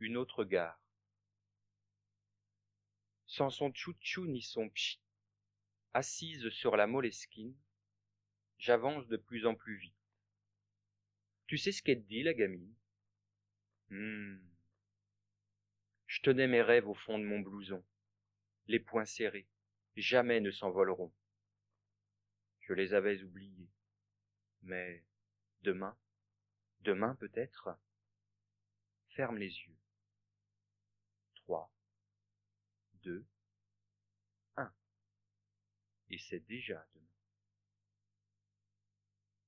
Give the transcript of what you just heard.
une autre gare. Sans son tchou-tchou ni son pchit, assise sur la moleskine, j'avance de plus en plus vite. Tu sais ce qu'elle dit, la gamine? Hmm. Je tenais mes rêves au fond de mon blouson, les poings serrés, jamais ne s'envoleront. Je les avais oubliés. Mais demain, demain peut-être, ferme les yeux. 3, 2, 1. Et c'est déjà demain.